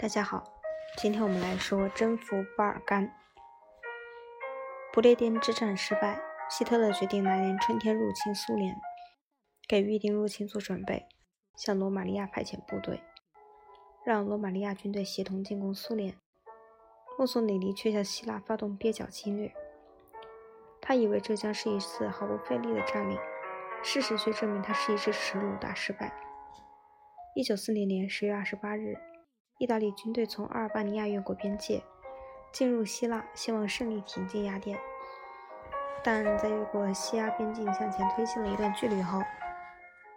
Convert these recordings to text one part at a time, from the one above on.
大家好，今天我们来说征服巴尔干。不列颠之战失败，希特勒决定来年春天入侵苏联，给预定入侵做准备，向罗马尼亚派遣部队，让罗马尼亚军队协同进攻苏联。墨索里尼却向希腊发动蹩脚侵略，他以为这将是一次毫不费力的占领，事实却证明他是一次耻辱大失败。一九四零年十月二十八日。意大利军队从阿尔巴尼亚越过边界，进入希腊，希望顺利挺进雅典。但在越过西亚边境向前推进了一段距离后，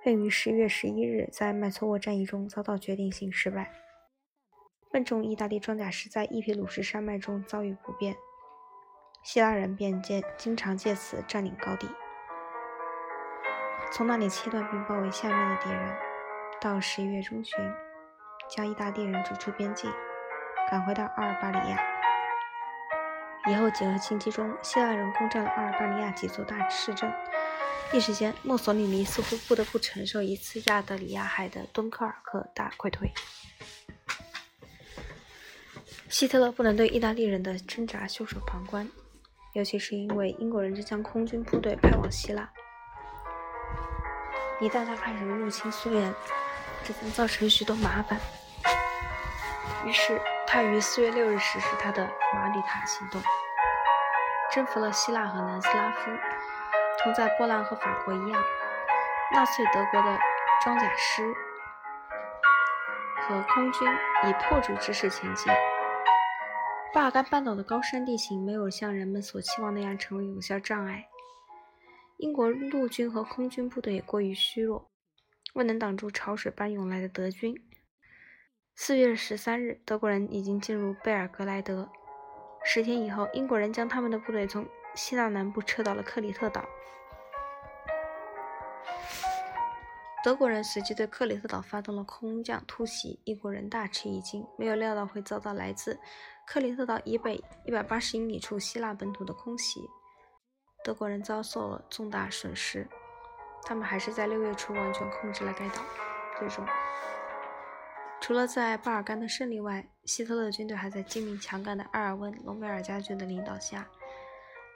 并于十一月十一日在麦错沃战役中遭到决定性失败。笨重意大利装甲师在伊皮鲁士山脉中遭遇不便，希腊人便借经常借此占领高地，从那里切断并包围下面的敌人。到十一月中旬。将意大利人逐出边境，赶回到阿尔巴尼亚。以后几个星期中，希腊人攻占了阿尔巴尼亚几座大市镇。一时间，墨索里尼似乎不得不承受一次亚得里亚海的敦刻尔克大溃退。希特勒不能对意大利人的挣扎袖手旁观，尤其是因为英国人正将空军部队派往希腊。一旦他开始入侵苏联，这将造成许多麻烦。于是，他于四月六日实施他的马里塔行动，征服了希腊和南斯拉夫。同在波兰和法国一样，纳粹德国的装甲师和空军以破竹之势前进。巴尔干半岛的高山地形没有像人们所期望那样成为有效障碍。英国陆军和空军部队也过于虚弱，未能挡住潮水般涌来的德军。四月十三日，德国人已经进入贝尔格莱德。十天以后，英国人将他们的部队从希腊南部撤到了克里特岛。德国人随即对克里特岛发动了空降突袭，英国人大吃一惊，没有料到会遭到来自克里特岛以北一百八十英里处希腊本土的空袭。德国人遭受了重大损失，他们还是在六月初完全控制了该岛。最终。除了在巴尔干的胜利外，希特勒军队还在精明强干的埃尔温·隆美尔将军的领导下，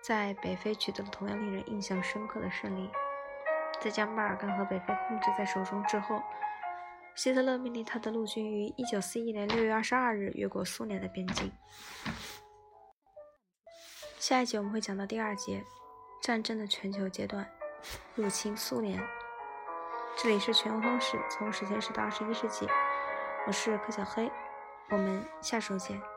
在北非取得了同样令人印象深刻的胜利。在将巴尔干和北非控制在手中之后，希特勒命令他的陆军于1941年6月22日越过苏联的边境。下一节我们会讲到第二节，战争的全球阶段，入侵苏联。这里是全球通史，从史前史到二十一世纪。我是柯小黑，我们下周见。